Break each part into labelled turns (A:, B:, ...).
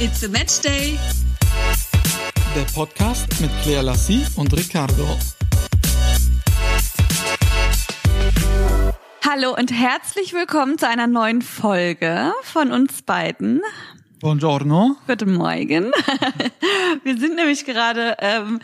A: It's a Match Day.
B: Der Podcast mit Claire Lassie und Ricardo.
A: Hallo und herzlich willkommen zu einer neuen Folge von uns beiden.
B: Buongiorno.
A: Guten Morgen. Wir sind nämlich gerade ähm,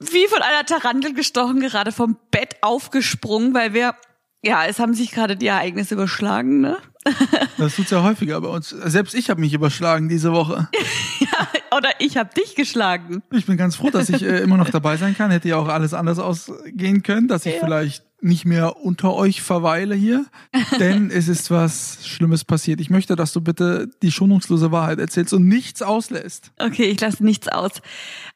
A: wie von einer Tarantel gestochen, gerade vom Bett aufgesprungen, weil wir, ja, es haben sich gerade die Ereignisse überschlagen, ne?
B: Das tut's ja häufiger bei uns. Selbst ich habe mich überschlagen diese Woche.
A: ja, oder ich habe dich geschlagen.
B: Ich bin ganz froh, dass ich äh, immer noch dabei sein kann. Hätte ja auch alles anders ausgehen können, dass ich
A: Ja.
B: vielleicht nicht mehr unter euch verweile hier. Denn es ist was Schlimmes passiert. Ich möchte, dass du bitte die schonungslose Wahrheit erzählst und nichts auslässt.
A: Okay, ich lasse nichts aus.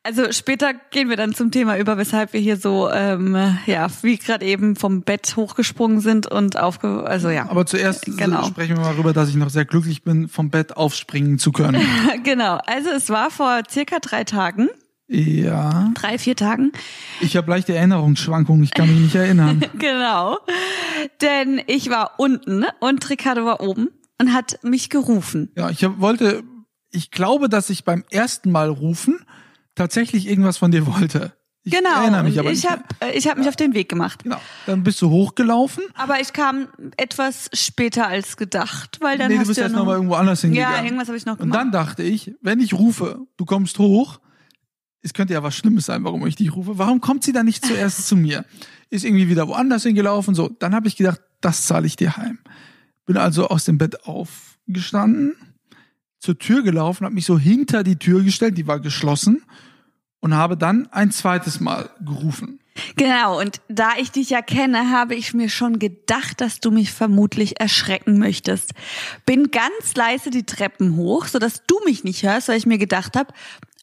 A: Also später gehen wir dann zum Thema über, weshalb wir hier so, ähm, ja, wie gerade eben vom Bett hochgesprungen sind und aufge... Also ja,
B: Aber zuerst
A: Genau.
B: sprechen wir mal darüber, dass ich noch sehr glücklich bin, vom Bett aufspringen zu können.
A: genau. Also es war vor circa drei Tagen,
B: Ja.
A: drei, vier Tagen,
B: Ich habe leichte Erinnerungsschwankungen, ich kann mich nicht erinnern.
A: genau. Denn ich war unten und Ricardo war oben und hat mich gerufen.
B: Ja, ich hab, wollte, ich glaube, dass ich beim ersten Mal rufen tatsächlich irgendwas von dir wollte. Ich
A: Genau.
B: erinnere mich aber
A: ich habe ich hab mich auf den Weg gemacht.
B: Genau. Dann bist du hochgelaufen.
A: Aber ich kam etwas später als gedacht, weil dann
B: nee,
A: hast
B: du bist
A: ja
B: erst
A: noch,
B: mal irgendwo anders hingegangen.
A: Ja, irgendwas habe ich noch
B: Und
A: gemacht.
B: dann dachte ich, wenn ich rufe, du kommst hoch, es könnte ja was Schlimmes sein, warum ich dich rufe. Warum kommt sie dann nicht zuerst zu mir? Ist irgendwie wieder woanders hingelaufen. So, dann habe ich gedacht, das zahle ich dir heim. Bin also aus dem Bett aufgestanden, zur Tür gelaufen, habe mich so hinter die Tür gestellt, die war geschlossen und habe dann ein zweites Mal gerufen.
A: Genau, und da ich dich ja kenne, habe ich mir schon gedacht, dass du mich vermutlich erschrecken möchtest. Bin ganz leise die Treppen hoch, sodass du mich nicht hörst, weil ich mir gedacht habe,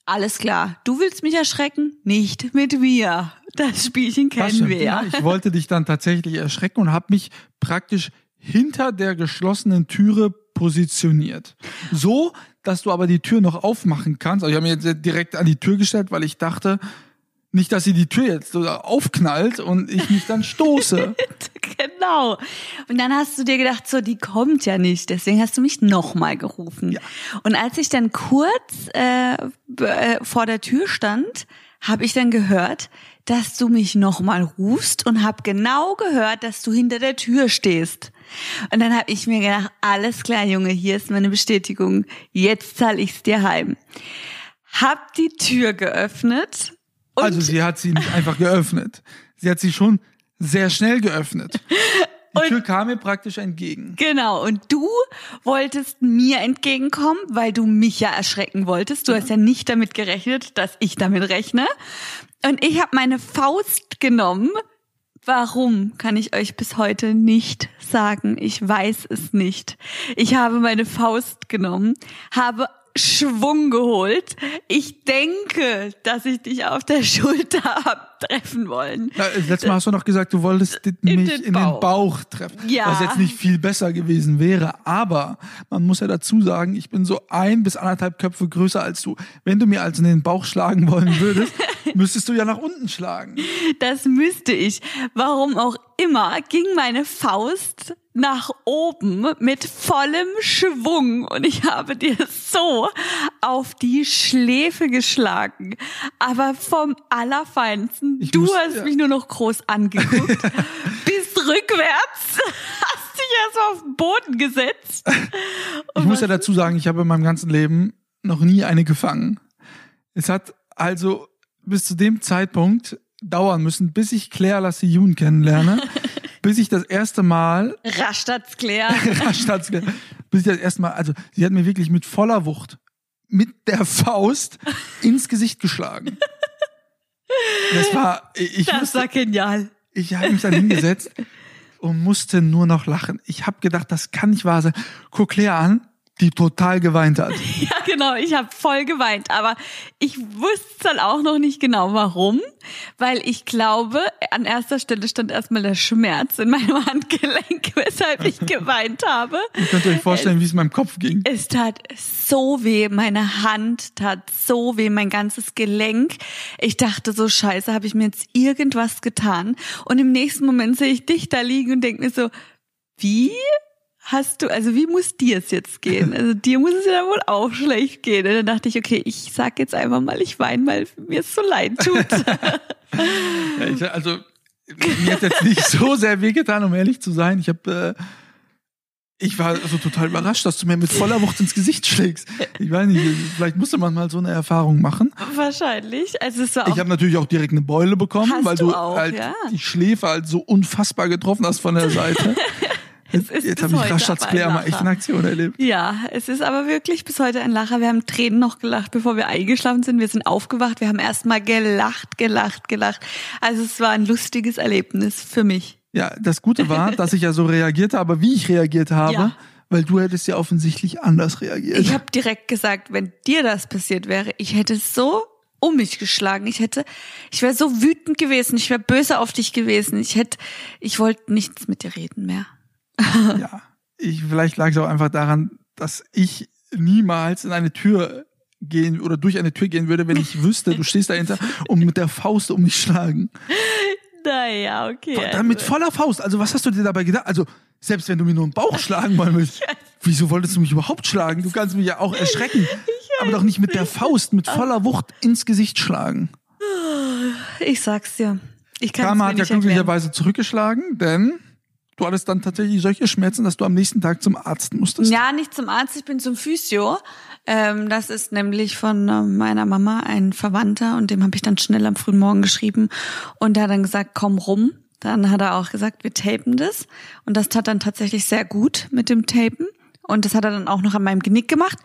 A: alles klar, du willst mich erschrecken? Nicht mit mir. Das Spielchen
B: Das
A: kennen
B: stimmt,
A: wir ja.
B: Ich wollte dich dann tatsächlich erschrecken und habe mich praktisch hinter der geschlossenen Türe positioniert. So, dass du aber die Tür noch aufmachen kannst. Also ich habe mich jetzt direkt an die Tür gestellt, weil ich dachte, nicht, dass sie die Tür jetzt so aufknallt und ich mich dann stoße.
A: Genau. Und dann hast du dir gedacht, so, die kommt ja nicht. Deswegen hast du mich nochmal gerufen.
B: Ja.
A: Und als ich dann kurz äh, äh, vor der Tür stand, habe ich dann gehört, dass du mich nochmal rufst und habe genau gehört, dass du hinter der Tür stehst. Und dann habe ich mir gedacht, alles klar, Junge, hier ist meine Bestätigung. Jetzt zahl ich's dir heim. Hab die Tür geöffnet und
B: Also sie hat sie nicht einfach geöffnet. Sie hat sie schon sehr schnell geöffnet. Die Tür kam mir praktisch entgegen.
A: Genau, und du wolltest mir entgegenkommen, weil du mich ja erschrecken wolltest. Du hast ja nicht damit gerechnet, dass ich damit rechne. Und ich habe meine Faust genommen. Warum, kann ich euch bis heute nicht sagen. Ich weiß es nicht. Ich habe meine Faust genommen, habe Schwung geholt. Ich denke, dass ich dich auf der Schulter hab treffen wollen.
B: Na, Letztes Mal hast du noch gesagt, du wolltest mich
A: den
B: in den Bauch treffen.
A: Ja.
B: Was jetzt nicht viel besser gewesen wäre. Aber man muss ja dazu sagen, ich bin so ein bis anderthalb Köpfe größer als du. Wenn du mir also in den Bauch schlagen wollen würdest, müsstest du ja nach unten schlagen.
A: Das müsste ich. Warum auch immer ging meine Faust nach oben mit vollem Schwung und ich habe dir so auf die Schläfe geschlagen. Aber vom Allerfeinsten.
B: Ich
A: du
B: muss-
A: hast
B: ja.
A: mich nur noch groß angeguckt, bist rückwärts, hast dich erstmal auf den Boden gesetzt.
B: Ich muss ja dazu sagen, ich habe in meinem ganzen Leben noch nie eine gefangen. Es hat also bis zu dem Zeitpunkt dauern müssen, bis ich Claire Lassie kennenlerne, bis ich das erste Mal
A: Rastatz Claire.
B: Rastatz, bis ich das erste Mal, also sie hat mir wirklich mit voller Wucht mit der Faust ins Gesicht geschlagen. Das war, ich
A: Das
B: musste,
A: war genial.
B: ich habe mich dann hingesetzt und musste nur noch lachen. Ich habe gedacht, das kann nicht wahr sein. Guck Claire an, die total geweint hat.
A: Ja, genau, ich habe voll geweint, aber ich wusste dann auch noch nicht genau warum, weil ich glaube, an erster Stelle stand erstmal der Schmerz in meinem Handgelenk, weshalb ich geweint habe.
B: Ihr könnt euch vorstellen, wie es in meinem Kopf ging.
A: Es tat so weh, meine Hand tat so weh, mein ganzes Gelenk. Ich dachte so, scheiße, habe ich mir jetzt irgendwas getan? Und im nächsten Moment sehe ich dich da liegen und denke mir so, wie? Hast du, also wie muss dir es jetzt gehen? Also dir muss es ja wohl auch schlecht gehen. Und dann dachte ich, okay, ich sag jetzt einfach mal, ich weine, weil mir es so leid tut.
B: Ja, ich, also mir hat jetzt nicht so sehr wehgetan, um ehrlich zu sein. Ich habe äh, ich war also total überrascht, dass du mir mit voller Wucht ins Gesicht schlägst. Ich weiß nicht, vielleicht musste man mal so eine Erfahrung machen.
A: Wahrscheinlich. Also es war
B: Ich habe natürlich auch direkt eine Beule bekommen, weil
A: du
B: du,
A: auch,
B: halt
A: ja.
B: die Schläfe halt so unfassbar getroffen hast von der Seite.
A: Es
B: jetzt
A: ist
B: jetzt habe ich
A: heute
B: Raschatz
A: aber
B: Claire
A: ein
B: mal echt in Aktion erlebt.
A: Ja, es ist aber wirklich bis heute ein Lacher. Wir haben Tränen noch gelacht, bevor wir eingeschlafen sind. Wir sind aufgewacht. Wir haben erstmal gelacht, gelacht, gelacht. Also es war ein lustiges Erlebnis für mich.
B: Ja, das Gute war, dass ich ja so reagierte, aber wie ich reagiert habe,
A: Ja.
B: weil du hättest ja offensichtlich anders reagiert.
A: Ich habe direkt gesagt, wenn dir das passiert wäre, ich hätte so um mich geschlagen. Ich hätte, ich wäre so wütend gewesen. Ich wäre böse auf dich gewesen. Ich hätte, ich wollte nichts mit dir reden mehr.
B: ja, ich, vielleicht lag es auch einfach daran, dass ich niemals in eine Tür gehen oder durch eine Tür gehen würde, wenn ich wüsste, du stehst dahinter und mit der Faust um mich schlagen.
A: Naja, okay.
B: Dann mit voller Faust. Also was hast du dir dabei gedacht? Also selbst wenn du mir nur einen Bauch schlagen wollen willst, wieso wolltest du mich überhaupt schlagen? Du kannst mich ja auch erschrecken, aber doch nicht mit der Faust, mit voller Wucht ins Gesicht schlagen.
A: Ich sag's dir. Ich kann
B: Karma hat ja glücklicherweise zurückgeschlagen, denn du hattest dann tatsächlich solche Schmerzen, dass du am nächsten Tag zum Arzt musstest.
A: Ja, nicht zum Arzt, ich bin zum Physio. Ähm, das ist nämlich von äh, meiner Mama ein Verwandter und dem habe ich dann schnell am frühen Morgen geschrieben und der hat dann gesagt, komm rum. Dann hat er auch gesagt, wir tapen das und das tat dann tatsächlich sehr gut mit dem Tapen und das hat er dann auch noch an meinem Genick gemacht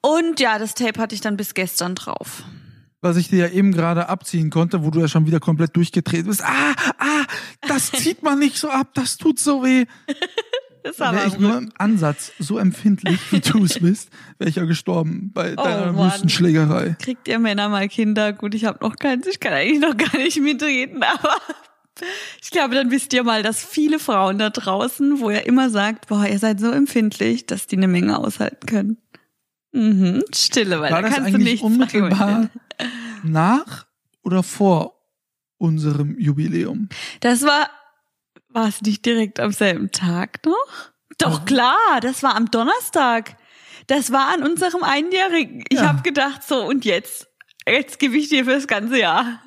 A: und ja, das Tape hatte ich dann bis gestern drauf.
B: Was ich dir ja eben gerade abziehen konnte, wo du ja schon wieder komplett durchgedreht bist. Ah, ah, das zieht man nicht so ab, das tut so weh.
A: Das
B: Wäre ich nur im Ansatz so empfindlich, wie du es bist, wäre ich ja gestorben bei deiner
A: Oh, Mann.
B: Wüstenschlägerei.
A: Kriegt ihr Männer mal Kinder? Gut, ich habe noch keins, ich kann eigentlich noch gar nicht mitreden, aber ich glaube, dann wisst ihr mal, dass viele Frauen da draußen, wo ihr immer sagt, boah, ihr seid so empfindlich, dass die eine Menge aushalten können. Mhm, Stille, weil
B: War
A: da
B: das
A: kannst du
B: eigentlich
A: nichts
B: unmittelbar
A: argumentieren.
B: nach oder vor unserem Jubiläum?
A: Das war, war es nicht direkt am selben Tag noch? Doch klar, das war am Donnerstag. Das war an unserem Einjährigen. Ich
B: Ja.
A: habe gedacht, so und jetzt, jetzt gebe ich dir fürs ganze Jahr.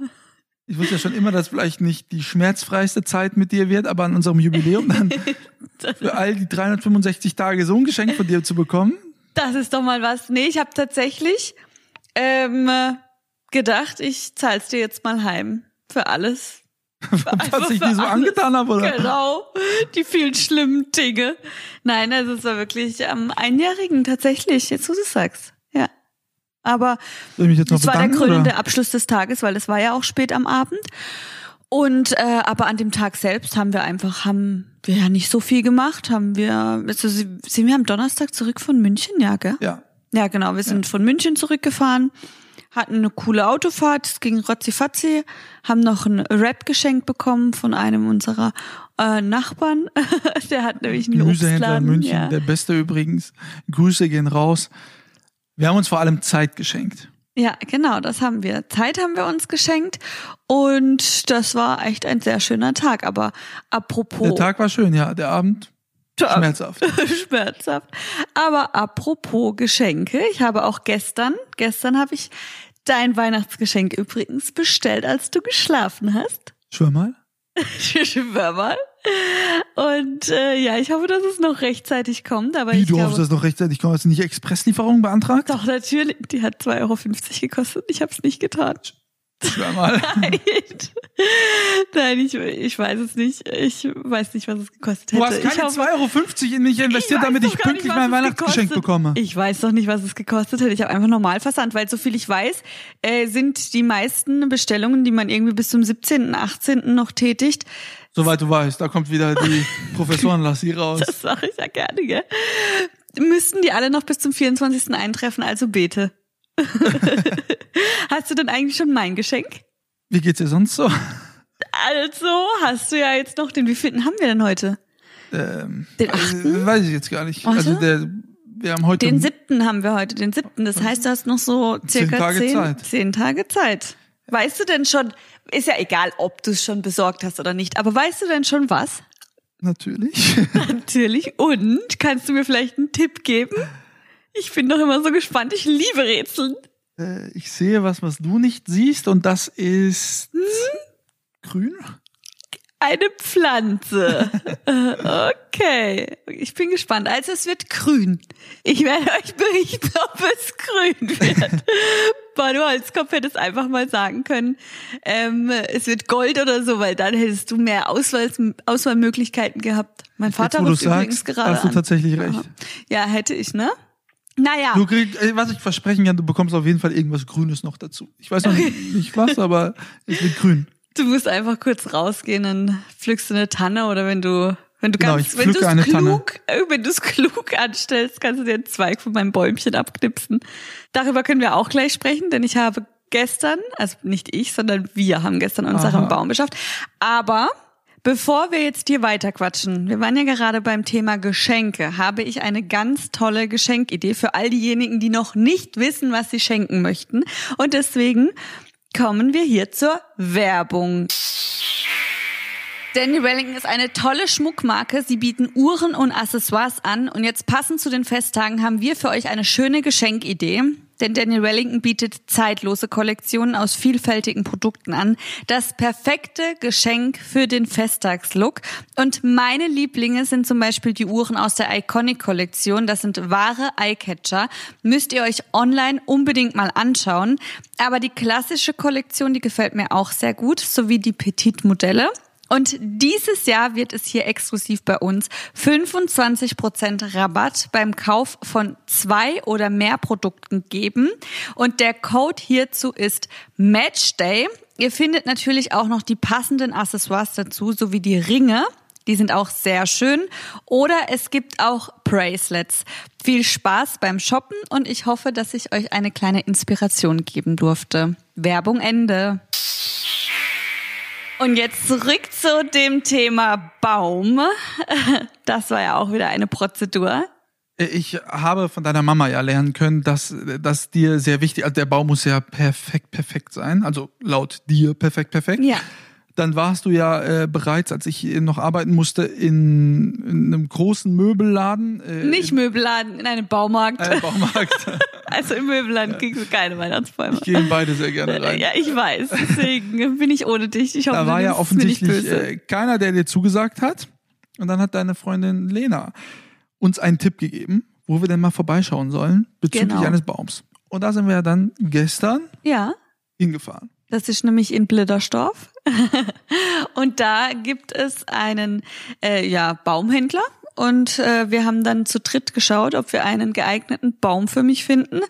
B: Ich wusste ja schon immer, dass vielleicht nicht die schmerzfreiste Zeit mit dir wird, aber an unserem Jubiläum dann für all die 365 Tage so ein Geschenk von dir zu bekommen.
A: Das ist doch mal was. Nee, ich habe tatsächlich ähm, äh, gedacht, ich zahl's dir jetzt mal heim für alles.
B: Was ich
A: für
B: dir so
A: alles.
B: angetan habe, oder?
A: Genau, die vielen schlimmen Dinge. Nein, also es war wirklich am Einjährigen tatsächlich, jetzt wo du es sagst. Ja. Aber
B: ich
A: das war der krönende? Abschluss des Tages, weil es war ja auch spät am Abend. Und äh, aber an dem Tag selbst haben wir einfach, haben wir ja nicht so viel gemacht, haben wir, also sind wir am Donnerstag zurück von München, ja, gell?
B: Ja.
A: Ja, genau. Wir sind von München zurückgefahren, hatten eine coole Autofahrt, es ging rotzifatzi, haben noch ein Rap geschenkt bekommen von einem unserer äh, Nachbarn. Der hat nämlich einen
B: Gemüsehändler in
A: Obstladen.
B: München,
A: ja.
B: der beste übrigens. Grüße gehen raus. Wir haben uns vor allem Zeit geschenkt.
A: Ja, genau, das haben wir. Zeit haben wir uns geschenkt und das war echt ein sehr schöner Tag. Aber apropos
B: Der Tag war schön, ja. Der Abend
A: Tag.
B: schmerzhaft.
A: Schmerzhaft. Aber apropos Geschenke, ich habe auch gestern, gestern habe ich dein Weihnachtsgeschenk übrigens bestellt, als du geschlafen hast.
B: Schwör mal.
A: Schwör mal. Und äh, ja, ich hoffe, dass es noch rechtzeitig kommt. Aber
B: Wie,
A: ich
B: du
A: glaube,
B: hoffst, dass noch rechtzeitig kommt? Hast du nicht Expresslieferung beantragt?
A: doch natürlich. Die hat 2,50 Euro gekostet. Ich habe es nicht getan.
B: Schwör mal.
A: Nein, Nein ich, ich weiß es nicht. Ich weiß nicht, was es gekostet hätte.
B: Du hast
A: ich
B: keine
A: hoffe,
B: 2,50 Euro in mich investiert,
A: weiß
B: damit ich
A: nicht,
B: pünktlich
A: was
B: mein
A: es
B: Weihnachtsgeschenk
A: gekostet-
B: bekomme.
A: Ich weiß doch nicht, was es gekostet hätte. Ich habe einfach normal versandt, weil so viel ich weiß, äh, sind die meisten Bestellungen, die man irgendwie bis zum 17., 18. noch tätigt.
B: Soweit du weißt, da kommt wieder die Professorenlassie raus.
A: Das sage ich ja gerne, gell? Müssten die alle noch bis zum 24. eintreffen, also bete. Hast du denn eigentlich schon mein Geschenk?
B: Wie geht's dir sonst so?
A: Also hast du ja jetzt noch den, wie vielten haben wir denn heute?
B: Ähm,
A: Den
B: äh,
A: achten?
B: weiß ich jetzt gar nicht.
A: Warte.
B: Also der, wir haben heute
A: Den siebten haben wir heute, den siebten. Das heißt, du hast noch so
B: Zehn
A: circa
B: Tage
A: zehn,
B: Zeit.
A: zehn Tage Zeit. Weißt du denn schon, ist ja egal, ob du es schon besorgt hast oder nicht, aber weißt du denn schon was?
B: Natürlich.
A: Natürlich. Und kannst du mir vielleicht einen Tipp geben? Ich bin doch immer so gespannt. Ich liebe Rätseln.
B: Äh, ich sehe was, was du nicht siehst, und das ist
A: Hm?
B: grün.
A: Eine Pflanze. Okay. Ich bin gespannt. Also es wird grün. Ich werde euch berichten, ob es grün wird. Boah, du Holzkopf hättest einfach mal sagen können, ähm, es wird Gold oder so, weil dann hättest du mehr Auswahl, Auswahlmöglichkeiten gehabt. Mein Vater
B: Jetzt,
A: ruft übrigens
B: sagst,
A: gerade
B: hast du
A: an.
B: tatsächlich recht.
A: Aha. Ja, hätte ich, ne? Naja.
B: Du kriegst, äh, was ich versprechen kann, du bekommst auf jeden Fall irgendwas Grünes noch dazu. Ich weiß noch nicht, nicht was, aber es wird grün.
A: Du musst einfach kurz rausgehen, dann pflückst du eine Tanne oder wenn du wenn du
B: Genau,
A: ganz,
B: ich
A: wenn du es
B: Tanne.
A: klug, äh, wenn du es klug anstellst, kannst du dir einen Zweig von meinem Bäumchen abknipsen. Darüber können wir auch gleich sprechen, denn ich habe gestern, also nicht ich, sondern wir haben gestern unseren
B: Aha.
A: Baum beschafft. Aber bevor wir jetzt hier weiterquatschen, wir waren ja gerade beim Thema Geschenke, habe ich eine ganz tolle Geschenkidee für all diejenigen, die noch nicht wissen, was sie schenken möchten. Und deswegen kommen wir hier zur Werbung. Danny Wellington ist eine tolle Schmuckmarke. Sie bieten Uhren und Accessoires an. Und jetzt passend zu den Festtagen haben wir für euch eine schöne Geschenkidee. Denn Daniel Wellington bietet zeitlose Kollektionen aus vielfältigen Produkten an. Das perfekte Geschenk für den Festtagslook. Und meine Lieblinge sind zum Beispiel die Uhren aus der Iconic-Kollektion. Das sind wahre Eyecatcher. Müsst ihr euch online unbedingt mal anschauen. Aber die klassische Kollektion, die gefällt mir auch sehr gut, sowie die Petit-Modelle. Und dieses Jahr wird es hier exklusiv bei uns 25% Rabatt beim Kauf von zwei oder mehr Produkten geben. Und der Code hierzu ist Matchday. Ihr findet natürlich auch noch die passenden Accessoires dazu, sowie die Ringe. Die sind auch sehr schön. Oder es gibt auch Bracelets. Viel Spaß beim Shoppen und ich hoffe, dass ich euch eine kleine Inspiration geben durfte. Werbung Ende. Und jetzt zurück zu dem Thema Baum. Das war ja auch wieder eine Prozedur.
B: Äh, Ich habe von deiner Mama ja lernen können, dass das dir sehr wichtig, also der Baum muss ja perfekt, perfekt sein, also laut dir perfekt, perfekt.
A: Ja.
B: Dann warst du ja äh, bereits, als ich noch arbeiten musste, in, in einem großen Möbelladen. Äh,
A: Nicht Möbelladen, in einem Baumarkt.
B: in einem Baumarkt.
A: Also im Möbelladen kriegst du keine Weihnachtsbäume.
B: Ich gehe in beide sehr gerne rein.
A: Ja, ich weiß. Deswegen bin ich ohne dich. Ich hoffe,
B: Da war ja offensichtlich äh, keiner, der dir zugesagt hat. Und dann hat deine Freundin Lena uns einen Tipp gegeben, wo wir denn mal vorbeischauen sollen bezüglich
A: Genau.
B: eines Baums. Und da sind wir ja dann gestern
A: Ja.
B: hingefahren.
A: Das ist nämlich in Blittersdorf. und da gibt es einen äh, ja, Baumhändler. Und äh, wir haben dann zu dritt geschaut, ob wir einen geeigneten Baum für mich finden.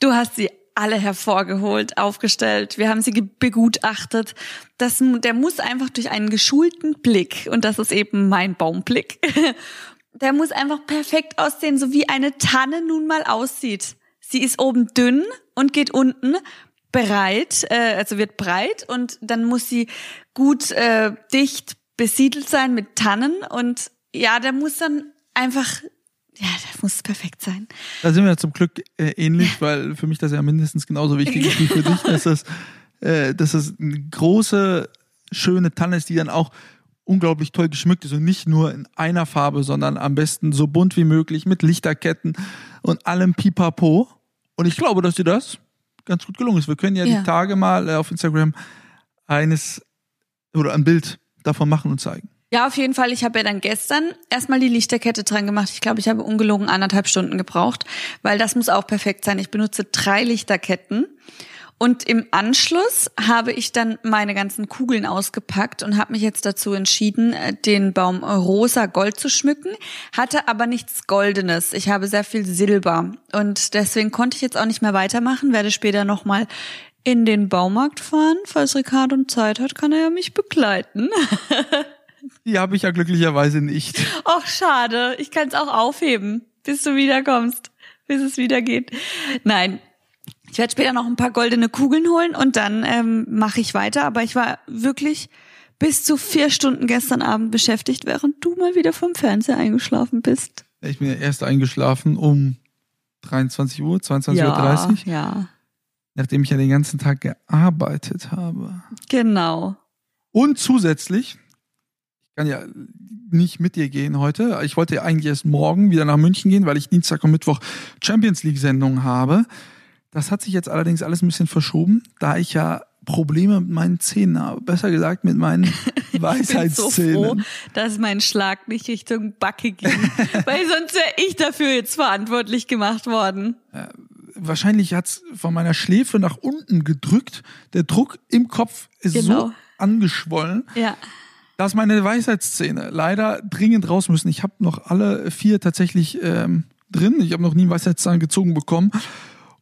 A: Du hast sie alle hervorgeholt, aufgestellt. Wir haben sie begutachtet. Das, der muss einfach durch einen geschulten Blick, und das ist eben mein Baumblick, der muss einfach perfekt aussehen, so wie eine Tanne nun mal aussieht. Sie ist oben dünn und geht unten breit, äh, also wird breit und dann muss sie gut äh, dicht besiedelt sein mit Tannen und ja, der muss dann einfach, ja, der muss perfekt sein.
B: Da sind wir zum Glück äh, ähnlich, weil für mich das ja mindestens genauso wichtig ist wie für dich, dass das, äh, dass das eine große, schöne Tanne ist, die dann auch unglaublich toll geschmückt ist und nicht nur in einer Farbe, sondern am besten so bunt wie möglich mit Lichterketten und allem Pipapo. Und ich glaube, dass dir das ganz gut gelungen ist. Wir können ja,
A: Ja.
B: die Tage mal äh, auf Instagram eines oder ein Bild davon machen und zeigen.
A: Ja, auf jeden Fall. Ich habe ja dann gestern erstmal die Lichterkette dran gemacht. Ich glaube, ich habe ungelogen anderthalb Stunden gebraucht, weil das muss auch perfekt sein. Ich benutze drei Lichterketten. Und im Anschluss habe ich dann meine ganzen Kugeln ausgepackt und habe mich jetzt dazu entschieden, äh, den Baum rosa Gold zu schmücken, hatte aber nichts Goldenes. Ich habe sehr viel Silber und deswegen konnte ich jetzt auch nicht mehr weitermachen, werde später nochmal in den Baumarkt fahren. Falls Ricardo Zeit hat, kann er ja mich begleiten.
B: Die habe ich ja glücklicherweise nicht.
A: Ach, schade. Ich kann es auch aufheben, bis du wiederkommst, bis es wieder geht. Nein. Ich werde später noch ein paar goldene Kugeln holen und dann ähm, mache ich weiter. Aber ich war wirklich bis zu vier Stunden gestern Abend beschäftigt, während du mal wieder vom Fernseher eingeschlafen bist.
B: Ich bin ja erst eingeschlafen um 23 Uhr, 22.30 Uhr,
A: ja,
B: nachdem ich ja den ganzen Tag gearbeitet habe.
A: genau.
B: Und zusätzlich, kann ja nicht mit dir gehen heute. Ich wollte ja eigentlich erst morgen wieder nach München gehen, weil ich Dienstag und Mittwoch Champions League Sendungen habe. Das hat sich jetzt allerdings alles ein bisschen verschoben, da ich ja Probleme mit meinen Zähnen habe. Besser gesagt mit meinen Weisheitszähnen.
A: Ich bin so froh, dass mein Schlag nicht Richtung Backe ging, weil sonst wäre ich dafür jetzt verantwortlich gemacht worden.
B: Äh, wahrscheinlich hat's von meiner Schläfe nach unten gedrückt. Der Druck im Kopf ist
A: Genau.
B: so angeschwollen,
A: Ja.
B: Dass meine Weisheitszähne leider dringend raus müssen. Ich habe noch alle vier tatsächlich ähm, drin. Ich habe noch nie einen Weisheitszahn gezogen bekommen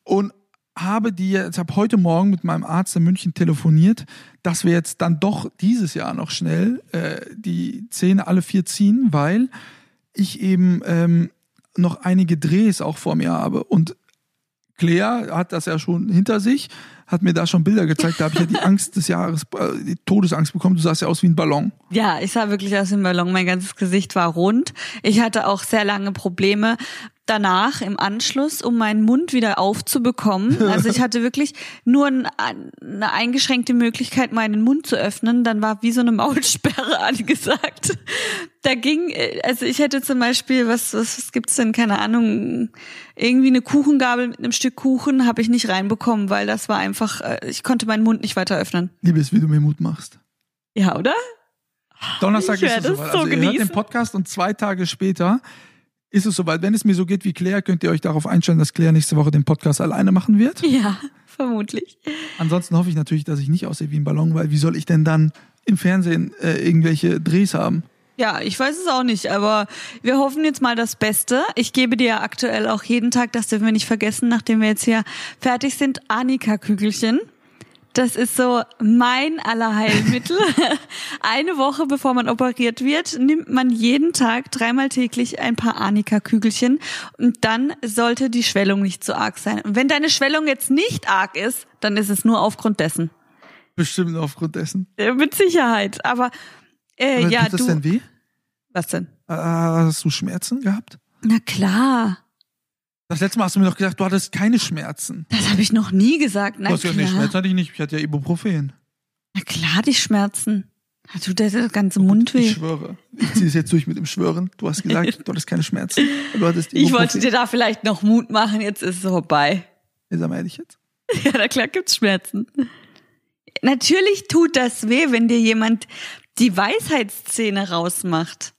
B: und habe die jetzt, habe heute Morgen mit meinem Arzt in München telefoniert, dass wir jetzt dann doch dieses Jahr noch schnell äh, die Zähne alle vier ziehen, weil ich eben ähm, noch einige Drehs auch vor mir habe und Claire hat das ja schon hinter sich, hat mir da schon Bilder gezeigt. Da habe ich ja die Angst des Jahres, äh, die Todesangst bekommen. Du sahst ja aus wie ein Ballon.
A: Ja, ich sah wirklich aus dem Ballon. Mein ganzes Gesicht war rund. Ich hatte auch sehr lange Probleme danach im Anschluss, um meinen Mund wieder aufzubekommen. Also ich hatte wirklich nur ein, eine eingeschränkte Möglichkeit, meinen Mund zu öffnen. Dann war wie so eine Maulsperre angesagt. Da ging, also ich hätte zum Beispiel, was, was, was gibt's denn, keine Ahnung, irgendwie eine Kuchengabel mit einem Stück Kuchen habe ich nicht reinbekommen, weil das war einfach, äh, ich konnte meinen Mund nicht weiter öffnen.
B: Liebes, wie du mir Mut machst.
A: Ja, oder?
B: Donnerstag
A: Ich
B: ist es
A: so
B: also ihr hört den. Podcast und zwei Tage später ist es soweit. Wenn es mir so geht wie Claire, könnt ihr euch darauf einstellen, dass Claire nächste Woche den Podcast alleine machen wird.
A: Ja, vermutlich.
B: Ansonsten hoffe ich natürlich, dass ich nicht aussehe wie ein Ballon, weil wie soll ich denn dann im Fernsehen äh, irgendwelche Drehs haben?
A: Ja, ich weiß es auch nicht, aber wir hoffen jetzt mal das Beste. Ich gebe dir aktuell auch jeden Tag, das dürfen wir nicht vergessen, nachdem wir jetzt hier fertig sind, Annika-Kügelchen. Das ist so mein Allerheilmittel. Eine Woche bevor man operiert wird, nimmt man jeden Tag dreimal täglich ein paar Annika-Kügelchen und dann sollte die Schwellung nicht so arg sein. Und wenn deine Schwellung jetzt nicht arg ist, dann ist es nur aufgrund dessen.
B: Bestimmt aufgrund dessen.
A: Mit Sicherheit. Aber äh,
B: Aber
A: ja,
B: tut das
A: du.
B: denn weh?
A: Was denn?
B: Äh, hast du Schmerzen gehabt?
A: Na klar.
B: Das letzte Mal hast du mir doch gesagt, du hattest keine Schmerzen.
A: Das habe ich noch nie gesagt. Na
B: du hast
A: klar.
B: gesagt, nee, Schmerzen hatte ich nicht. Ich hatte ja Ibuprofen.
A: Na klar, die Schmerzen. Da tut der ganze Mund
B: Ich
A: weh.
B: schwöre. Ich ziehe es jetzt durch mit dem Schwören. Du hast gesagt, du hattest keine Schmerzen. Du hattest
A: Ich wollte dir da vielleicht noch Mut machen, jetzt ist es vorbei.
B: Ja, sag mal ehrlich jetzt.
A: Ja, na klar gibt's Schmerzen. Natürlich tut das weh, wenn dir jemand die Weisheitszähne rausmacht.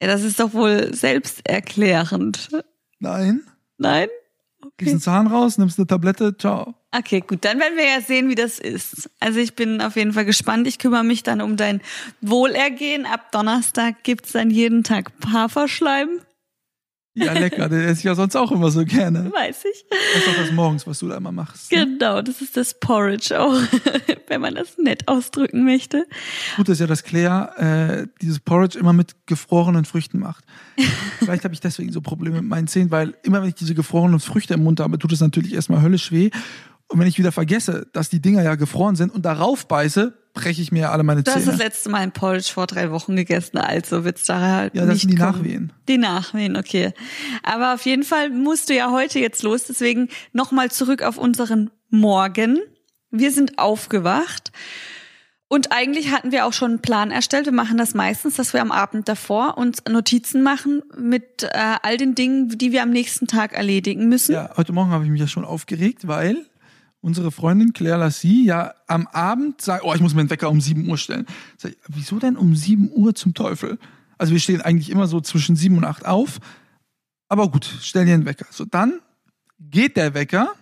A: Ja, das ist doch wohl selbsterklärend.
B: Nein.
A: Nein?
B: Kriegst einen Zahn raus, nimmst eine Tablette, ciao.
A: Okay, gut, dann werden wir ja sehen, wie das ist. Also ich bin auf jeden Fall gespannt. Ich kümmere mich dann um dein Wohlergehen. Ab Donnerstag gibt's dann jeden Tag Haferschleim.
B: Ja, lecker. Den esse ich ja sonst auch immer so gerne.
A: Weiß ich.
B: Das ist doch das morgens, was du da immer machst. Ne?
A: Genau, das ist das Porridge auch, wenn man das nett ausdrücken möchte.
B: Gut ist ja, dass Claire äh, dieses Porridge immer mit gefrorenen Früchten macht. Vielleicht habe ich deswegen so Probleme mit meinen Zähnen, weil immer wenn ich diese gefrorenen Früchte im Mund habe, tut es natürlich erstmal höllisch weh. Und wenn ich wieder vergesse, dass die Dinger ja gefroren sind und darauf beiße, breche ich mir alle meine
A: Du hast das
B: Zähne.
A: letzte Mal ein Porridge vor drei Wochen gegessen, also wird's da halt
B: Ja, das
A: nicht
B: sind die
A: kommen.
B: Nachwehen.
A: Die Nachwehen, okay. Aber auf jeden Fall musst du ja heute jetzt los, deswegen nochmal zurück auf unseren Morgen. Wir sind aufgewacht und eigentlich hatten wir auch schon einen Plan erstellt. Wir machen das meistens, dass wir am Abend davor uns Notizen machen mit äh, all den Dingen, die wir am nächsten Tag erledigen müssen.
B: Ja, heute Morgen habe ich mich ja schon aufgeregt, weil unsere Freundin Claire Lassie ja am Abend sagt, oh, ich muss mir den Wecker um 7 Uhr stellen. Sag ich, wieso denn um 7 Uhr zum Teufel? Also wir stehen eigentlich immer so zwischen 7 und 8 auf. Aber gut, stell dir einen Wecker. So, dann geht der Wecker.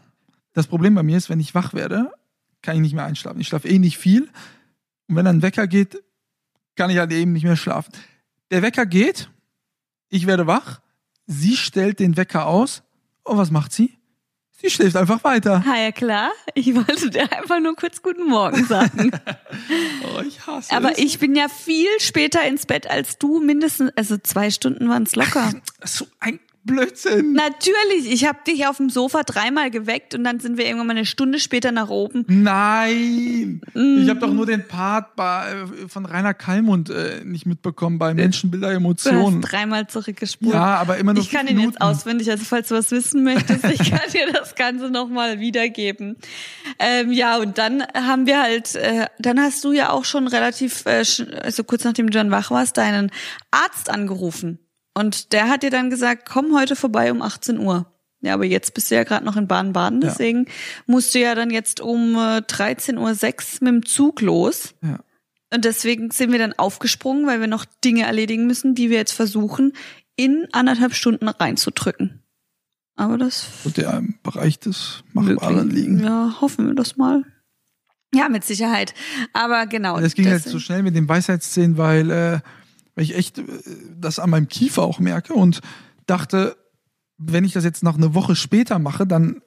B: Das Problem bei mir ist, wenn ich wach werde, kann ich nicht mehr einschlafen. Ich schlafe eh nicht viel. Und wenn ein Wecker geht, kann ich halt eben nicht mehr schlafen. Der Wecker geht, ich werde wach, sie stellt den Wecker aus. Und was macht sie? Sie schläft einfach weiter.
A: Ha, ja klar. Ich wollte dir einfach nur kurz guten Morgen sagen.
B: Oh, ich hasse
A: Aber
B: es.
A: ich bin ja viel später ins Bett als du, mindestens, also zwei Stunden waren's locker.
B: So ein Blödsinn.
A: Natürlich, ich habe dich auf dem Sofa dreimal geweckt und dann sind wir irgendwann mal eine Stunde später nach oben.
B: Nein! Ich habe doch nur den Part bei, äh, von Rainer Kallmund äh, nicht mitbekommen bei Menschenbilder
A: Du
B: Emotionen.
A: hast dreimal zurückgespult.
B: Ja, aber immer nur
A: Ich kann ihn jetzt auswendig, also falls du was wissen möchtest, ich kann dir das Ganze nochmal wiedergeben. Ähm, ja, und dann haben wir halt, äh, dann hast du ja auch schon relativ, äh, also kurz nachdem du dann wach warst, deinen Arzt angerufen. Und der hat dir dann gesagt, komm heute vorbei um 18 Uhr. Ja, aber jetzt bist du ja gerade noch in Baden-Baden,
B: Ja.
A: deswegen musst du ja dann jetzt um äh, 13.06 Uhr mit dem Zug los.
B: Ja.
A: Und deswegen sind wir dann aufgesprungen, weil wir noch Dinge erledigen müssen, die wir jetzt versuchen, in anderthalb Stunden reinzudrücken. Aber das
B: Und der im Bereich des Machbaren liegen.
A: Ja, hoffen wir das mal. Ja, mit Sicherheit. Aber genau.
B: Das ging halt so schnell mit den Weisheitszähnen, weil, äh, weil ich echt äh, das an meinem Kiefer auch merke und dachte, wenn ich das jetzt noch eine Woche später mache, dann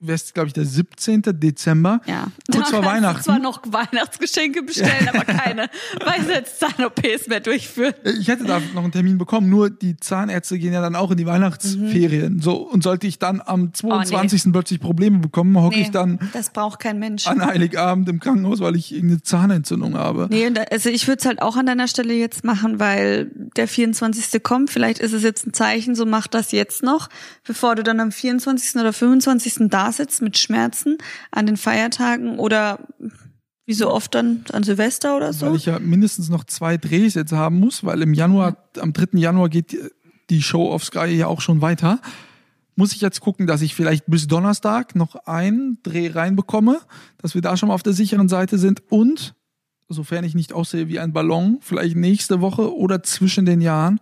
B: wäre es, glaube ich, der 17. Dezember.
A: Ja.
B: Kurz vor
A: kannst du
B: Weihnachten.
A: zwar noch Weihnachtsgeschenke bestellen, aber keine Weisheitszahn-OPs mehr durchführen.
B: Ich hätte da noch einen Termin bekommen, nur die Zahnärzte gehen ja dann auch in die Weihnachtsferien. So, und sollte ich dann am 22. plötzlich Probleme bekommen, hocke
A: Nee,
B: ich dann
A: das braucht kein Mensch.
B: an Heiligabend im Krankenhaus, weil ich irgendeine Zahnentzündung habe.
A: Nee, also ich würde es halt auch an deiner Stelle jetzt machen, weil der 24. kommt. Vielleicht ist es jetzt ein Zeichen, so mach das jetzt noch, bevor du dann am 24. oder 25. da sitzt mit Schmerzen an den Feiertagen oder wie so oft dann an Silvester oder so.
B: Weil ich ja mindestens noch zwei Drehs jetzt haben muss, weil im Januar, am 3. Januar geht die- die Show auf Sky ja auch schon weiter. Muss ich jetzt gucken, dass ich vielleicht bis Donnerstag noch einen Dreh reinbekomme, dass wir da schon mal auf der sicheren Seite sind und, sofern ich nicht aussehe wie ein Ballon, vielleicht nächste Woche oder zwischen den Jahren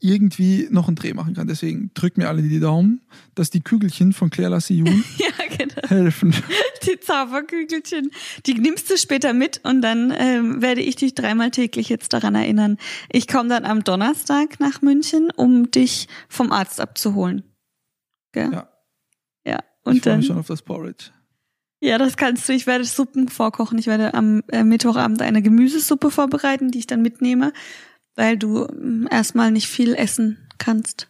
B: irgendwie noch einen Dreh machen kann. Deswegen drückt mir alle die Daumen, dass die Kügelchen von Claire Lassioun
A: ja, genau.
B: helfen.
A: Die Zauberkügelchen. Die nimmst du später mit und dann ähm, werde ich dich dreimal täglich jetzt daran erinnern. Ich komme dann am Donnerstag nach München, um dich vom Arzt abzuholen. Gell?
B: Ja.
A: Ja.
B: ich
A: Und
B: freue
A: dann.
B: mich schon auf das Porridge.
A: Ja, das kannst du. Ich werde Suppen vorkochen. Ich werde am äh, Mittwochabend eine Gemüsesuppe vorbereiten, die ich dann mitnehme, weil du ähm, erstmal nicht viel essen kannst.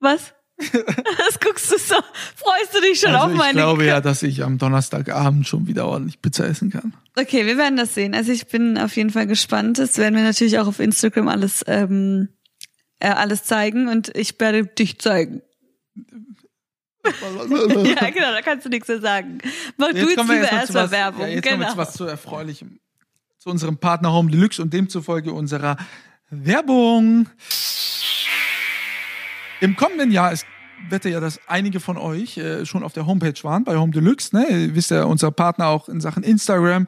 A: Was? Was guckst du so? Freust du dich schon
B: Also
A: auf
B: ich
A: meine
B: glaube ja, dass ich am Donnerstagabend schon wieder ordentlich Pizza essen kann.
A: Okay, wir werden das sehen. Also ich bin auf jeden Fall gespannt. Das werden wir natürlich auch auf Instagram alles ähm, äh, alles zeigen und ich werde dich zeigen. ja, genau, da kannst du nichts mehr sagen. Mach du jetzt
B: kommen wir
A: lieber erstmal Werbung.
B: Ja, jetzt
A: genau.
B: kommen wir zu was zu Erfreulichem. Zu unserem Partner Home Deluxe und demzufolge unserer Werbung. Im kommenden Jahr ist wette ja, dass einige von euch äh, schon auf der Homepage waren bei Home Deluxe. Ne? Ihr wisst ja, unser Partner auch in Sachen Instagram.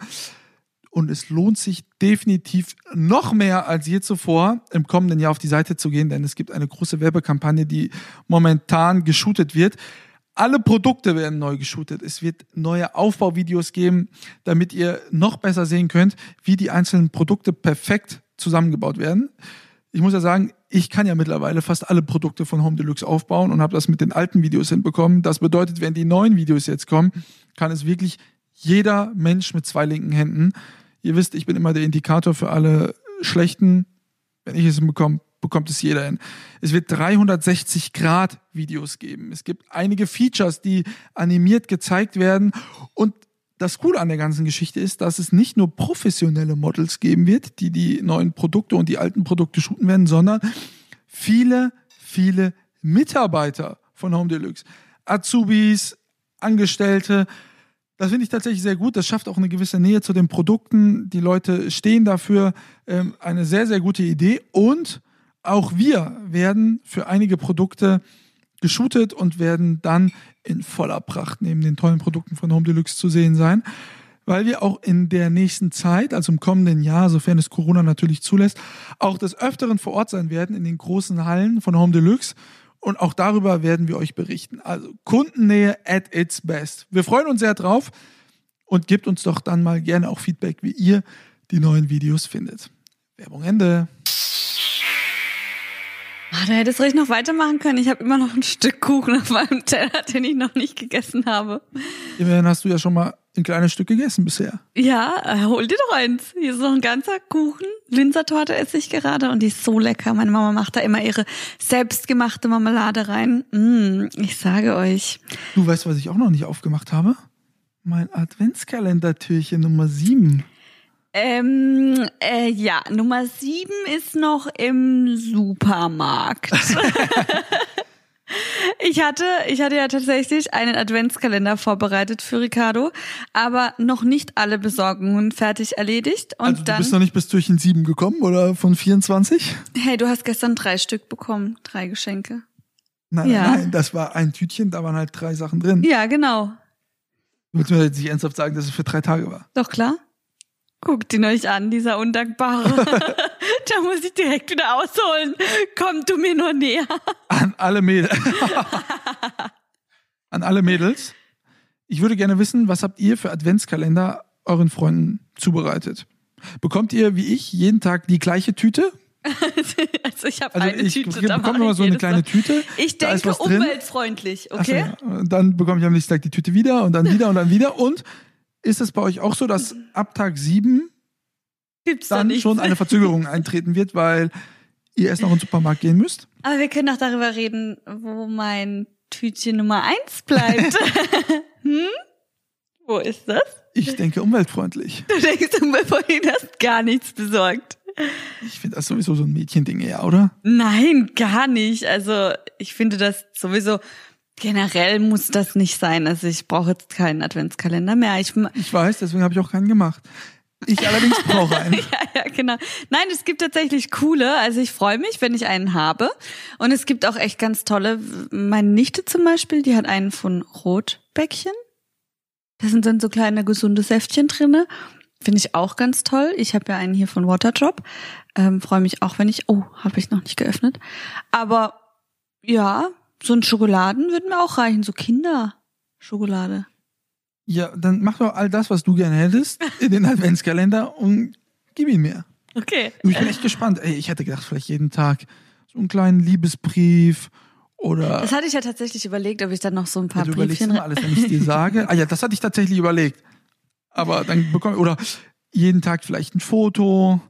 B: Und es lohnt sich definitiv noch mehr als je zuvor, im kommenden Jahr auf die Seite zu gehen, denn es gibt eine große Werbekampagne, die momentan geshootet wird. Alle Produkte werden neu geshootet. Es wird neue Aufbauvideos geben, damit ihr noch besser sehen könnt, wie die einzelnen Produkte perfekt zusammengebaut werden. Ich muss ja sagen, ich kann ja mittlerweile fast alle Produkte von Home Deluxe aufbauen und habe das mit den alten Videos hinbekommen. Das bedeutet, wenn die neuen Videos jetzt kommen, kann es wirklich jeder Mensch mit zwei linken Händen. Ihr wisst, ich bin immer der Indikator für alle schlechten. Wenn ich es hinbekomme, bekommt es jeder hin. Es wird 360 Grad Videos geben. Es gibt einige Features, die animiert gezeigt werden. Und das Coole an der ganzen Geschichte ist, dass es nicht nur professionelle Models geben wird, die die neuen Produkte und die alten Produkte shooten werden, sondern viele, viele Mitarbeiter von Home Deluxe. Azubis, Angestellte. Das finde ich tatsächlich sehr gut. Das schafft auch eine gewisse Nähe zu den Produkten. Die Leute stehen dafür. Ähm, eine sehr, sehr gute Idee. Und auch wir werden für einige Produkte geshootet und werden dann in voller Pracht neben den tollen Produkten von Home Deluxe zu sehen sein, weil wir auch in der nächsten Zeit, also im kommenden Jahr, sofern es Corona natürlich zulässt, auch des Öfteren vor Ort sein werden in den großen Hallen von Home Deluxe und auch darüber werden wir euch berichten. Also Kundennähe at its best. Wir freuen uns sehr drauf und gebt uns doch dann mal gerne auch Feedback, wie ihr die neuen Videos findet. Werbung Ende.
A: Ah, da hättest du ruhig noch weitermachen können. Ich habe immer noch ein Stück Kuchen auf meinem Teller, den ich noch nicht gegessen habe.
B: Immerhin hast du ja schon mal ein kleines Stück gegessen bisher.
A: Ja, äh, hol dir doch eins. Hier ist noch ein ganzer Kuchen. Linsertorte esse ich gerade und die ist so lecker. Meine Mama macht da immer ihre selbstgemachte Marmelade rein. Mm, ich sage euch.
B: Du weißt, was ich auch noch nicht aufgemacht habe? Mein Adventskalendertürchen Nummer 7.
A: Ähm, äh, ja, Nummer sieben ist noch im Supermarkt. Ich hatte, ich hatte ja tatsächlich einen Adventskalender vorbereitet für Ricardo, aber noch nicht alle Besorgungen fertig erledigt. Und
B: Also du
A: dann,
B: bist noch nicht bis Türchen 7 gekommen oder von 24?
A: hey, du hast gestern drei Stück bekommen, drei Geschenke.
B: Nein,
A: Ja.
B: nein, das war ein Tütchen, da waren halt drei Sachen drin.
A: Ja, genau.
B: Du willst mir jetzt nicht ernsthaft sagen, dass es für drei Tage war.
A: Doch klar. Guckt ihn euch an, dieser Undankbare. da muss ich direkt wieder ausholen. Komm du mir nur näher.
B: An alle Mädels. An alle Mädels. Ich würde gerne wissen, was habt ihr für Adventskalender euren Freunden zubereitet? Bekommt ihr, wie ich, jeden Tag die gleiche Tüte?
A: Also ich habe
B: Also
A: eine
B: ich
A: Tüte. da
B: bekomme immer
A: ich
B: so eine kleine. Tüte.
A: Ich denke umweltfreundlich,
B: so,
A: okay?
B: Und Dann bekomme ich am nächsten Tag die Tüte wieder und dann wieder und dann wieder. Und ist es bei euch auch so, dass ab Tag sieben
A: Gibt's da
B: dann
A: nicht.
B: schon eine Verzögerung eintreten wird, weil ihr erst noch in den Supermarkt gehen müsst?
A: Aber wir können doch darüber reden, wo mein Tütchen Nummer eins bleibt. hm? Wo ist das?
B: Ich denke umweltfreundlich.
A: Du denkst, bevor du hast gar nichts besorgt.
B: Ich finde das sowieso so ein Mädchending eher, oder?
A: Nein, gar nicht. Also ich finde das sowieso generell muss das nicht sein. Also ich brauche jetzt keinen Adventskalender mehr. Ich
B: Ich weiß, deswegen habe ich auch keinen gemacht. Ich allerdings brauche einen.
A: ja, ja, genau. Nein, es gibt tatsächlich coole. Also ich freue mich, wenn ich einen habe. Und es gibt auch echt ganz tolle. Meine Nichte zum Beispiel, die hat einen von Rotbäckchen. Da sind dann so kleine gesunde Säftchen drinne. Finde ich auch ganz toll. Ich habe ja einen hier von Waterdrop. Ähm, freue mich auch, wenn ich. Oh, habe ich noch nicht geöffnet. Aber ja, so ein Schokoladen würde mir auch reichen. So Kinderschokolade.
B: Ja, dann mach doch all das, was du gerne hättest, in den Adventskalender und gib ihn mir.
A: Okay.
B: Du, Ich bin echt gespannt. Ey, ich hätte gedacht, vielleicht jeden Tag so einen kleinen Liebesbrief oder.
A: Das hatte ich ja tatsächlich überlegt, ob ich dann noch so ein
B: Ja,
A: paar
B: du überlegst
A: Briefchen
B: immer alles, wenn ich dir sage. Ah ja, das hatte ich tatsächlich überlegt. Aber dann bekomme oder jeden Tag vielleicht ein Foto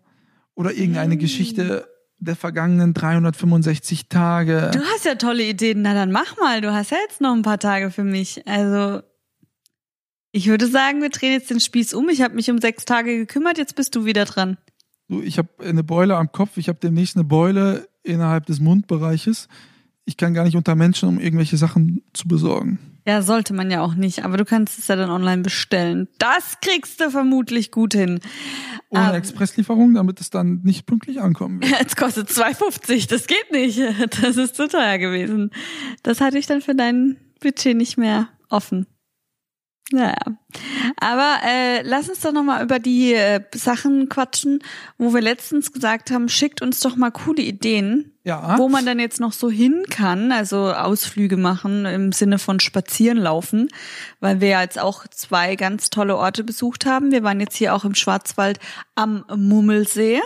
B: oder
A: Mm.
B: irgendeine Geschichte der vergangenen 365 Tage.
A: Du hast ja tolle Ideen. Na dann mach mal. Du hast ja jetzt noch ein paar Tage für mich. Also ich würde sagen, wir drehen jetzt den Spieß um. Ich habe mich um sechs Tage gekümmert. Jetzt bist du wieder dran.
B: Ich habe eine Beule am Kopf, ich habe demnächst eine Beule innerhalb des Mundbereiches. Ich kann gar nicht unter Menschen, um irgendwelche Sachen zu besorgen.
A: Ja, sollte man ja auch nicht. Aber du kannst es ja dann online bestellen. Das kriegst du vermutlich gut hin.
B: Ohne
A: Ähm.
B: Expresslieferung, damit es dann nicht pünktlich ankommen wird.
A: Jetzt kostet 2,50. Das geht nicht. Das ist zu teuer gewesen. Das hatte ich dann für dein Budget nicht mehr offen. Naja. Aber äh, lass uns doch nochmal über die äh, Sachen quatschen, wo wir letztens gesagt haben, schickt uns doch mal coole Ideen,
B: Ja.
A: wo man dann jetzt noch so hin kann, also Ausflüge machen im Sinne von spazieren laufen, weil wir ja jetzt auch zwei ganz tolle Orte besucht haben. Wir waren jetzt hier auch im Schwarzwald am Mummelsee.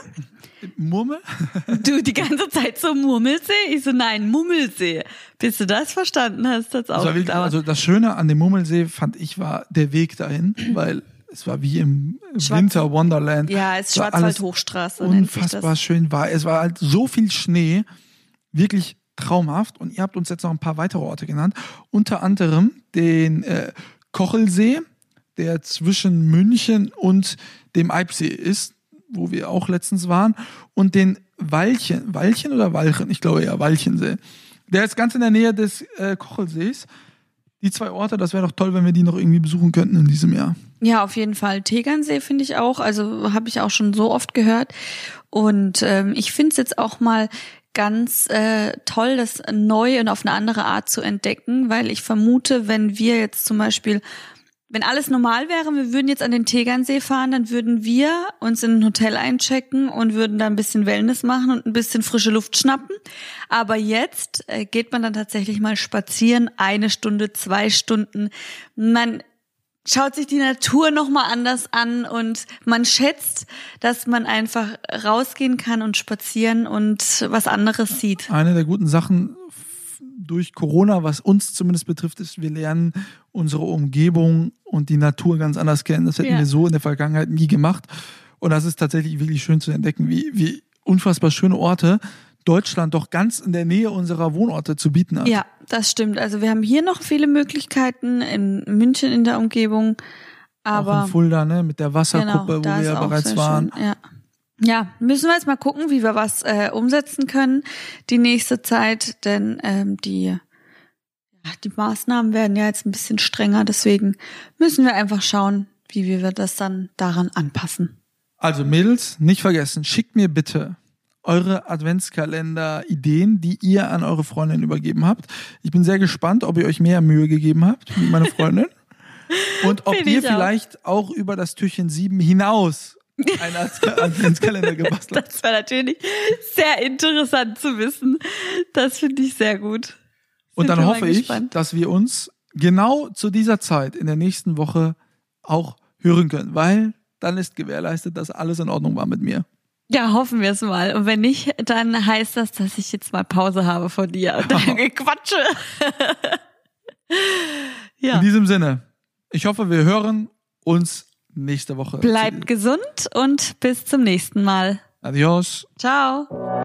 B: Murmel?
A: Du die ganze Zeit so Murmelsee? Ich so, nein, Mummelsee. Bis du das verstanden hast, hat's
B: Das,
A: auch
B: wirklich,
A: gedauert.
B: also das Schöne an dem Mummelsee fand ich war der Weg dahin, weil es war wie im
A: Schwarz-
B: Winter Wonderland.
A: ja, es ist Schwarzwald-Hochstraße.
B: Unfassbar schön war. Es war halt so viel Schnee, wirklich traumhaft. Und ihr habt uns jetzt noch ein paar weitere Orte genannt, unter anderem den äh, Kochelsee, der zwischen München und dem Eibsee ist, wo wir auch letztens waren, und den Walchen, Walchen oder Walchen? Ich glaube ja Walchensee. Der ist ganz in der Nähe des äh, Kochelsees. Die zwei Orte, das wäre doch toll, wenn wir die noch irgendwie besuchen könnten in diesem Jahr.
A: Ja, auf jeden Fall. Tegernsee finde ich auch, also habe ich auch schon so oft gehört. Und ähm, ich finde es jetzt auch mal ganz äh, toll, das neu und auf eine andere Art zu entdecken, weil ich vermute, wenn wir jetzt zum Beispiel wenn alles normal wäre, wir würden jetzt an den Tegernsee fahren, dann würden wir uns in ein Hotel einchecken und würden da ein bisschen Wellness machen und ein bisschen frische Luft schnappen. Aber jetzt äh, geht man dann tatsächlich mal spazieren, eine Stunde, zwei Stunden. Man schaut sich die Natur nochmal anders an und man schätzt, dass man einfach rausgehen kann und spazieren und was anderes sieht.
B: eine der guten Sachen, durch Corona, was uns zumindest betrifft, ist, wir lernen unsere Umgebung und die Natur ganz anders kennen. Das hätten
A: Ja.
B: wir so in der Vergangenheit nie gemacht. Und das ist tatsächlich wirklich schön zu entdecken, wie, wie unfassbar schöne Orte Deutschland doch ganz in der Nähe unserer Wohnorte zu bieten hat.
A: Ja, das stimmt. Also wir haben hier noch viele Möglichkeiten in München in der Umgebung,
B: Auch
A: aber
B: in Fulda, ne, mit der Wasserkuppe,
A: genau,
B: wo wir ja
A: auch
B: bereits waren.
A: Schön. Ja. ja, müssen wir jetzt mal gucken, wie wir was äh, umsetzen können die nächste Zeit, denn ähm, die die Maßnahmen werden ja jetzt ein bisschen strenger, deswegen müssen wir einfach schauen, wie wir das dann daran anpassen.
B: Also Mädels, nicht vergessen, schickt mir bitte eure Adventskalender-Ideen, die ihr an eure Freundin übergeben habt. Ich bin sehr gespannt, ob ihr euch mehr Mühe gegeben habt, wie meine Freundin. Und ob ihr
A: ich auch.
B: vielleicht auch über das Türchen 7 hinaus einen Ad- Adventskalender gebastelt habt.
A: Das wäre natürlich sehr interessant zu wissen. Das finde ich sehr gut.
B: Und dann hoffe ich,
A: gespannt.
B: dass wir uns genau zu dieser Zeit in der nächsten Woche auch hören können, weil dann ist gewährleistet, dass alles in Ordnung war mit mir.
A: Ja, hoffen wir es mal. Und wenn nicht, dann heißt das, dass ich jetzt mal Pause habe von dir und dann Quatsche.
B: In
A: ja.
B: diesem Sinne, ich hoffe, wir hören uns nächste Woche.
A: Bleibt gesund und bis zum nächsten Mal.
B: Adios.
A: Ciao.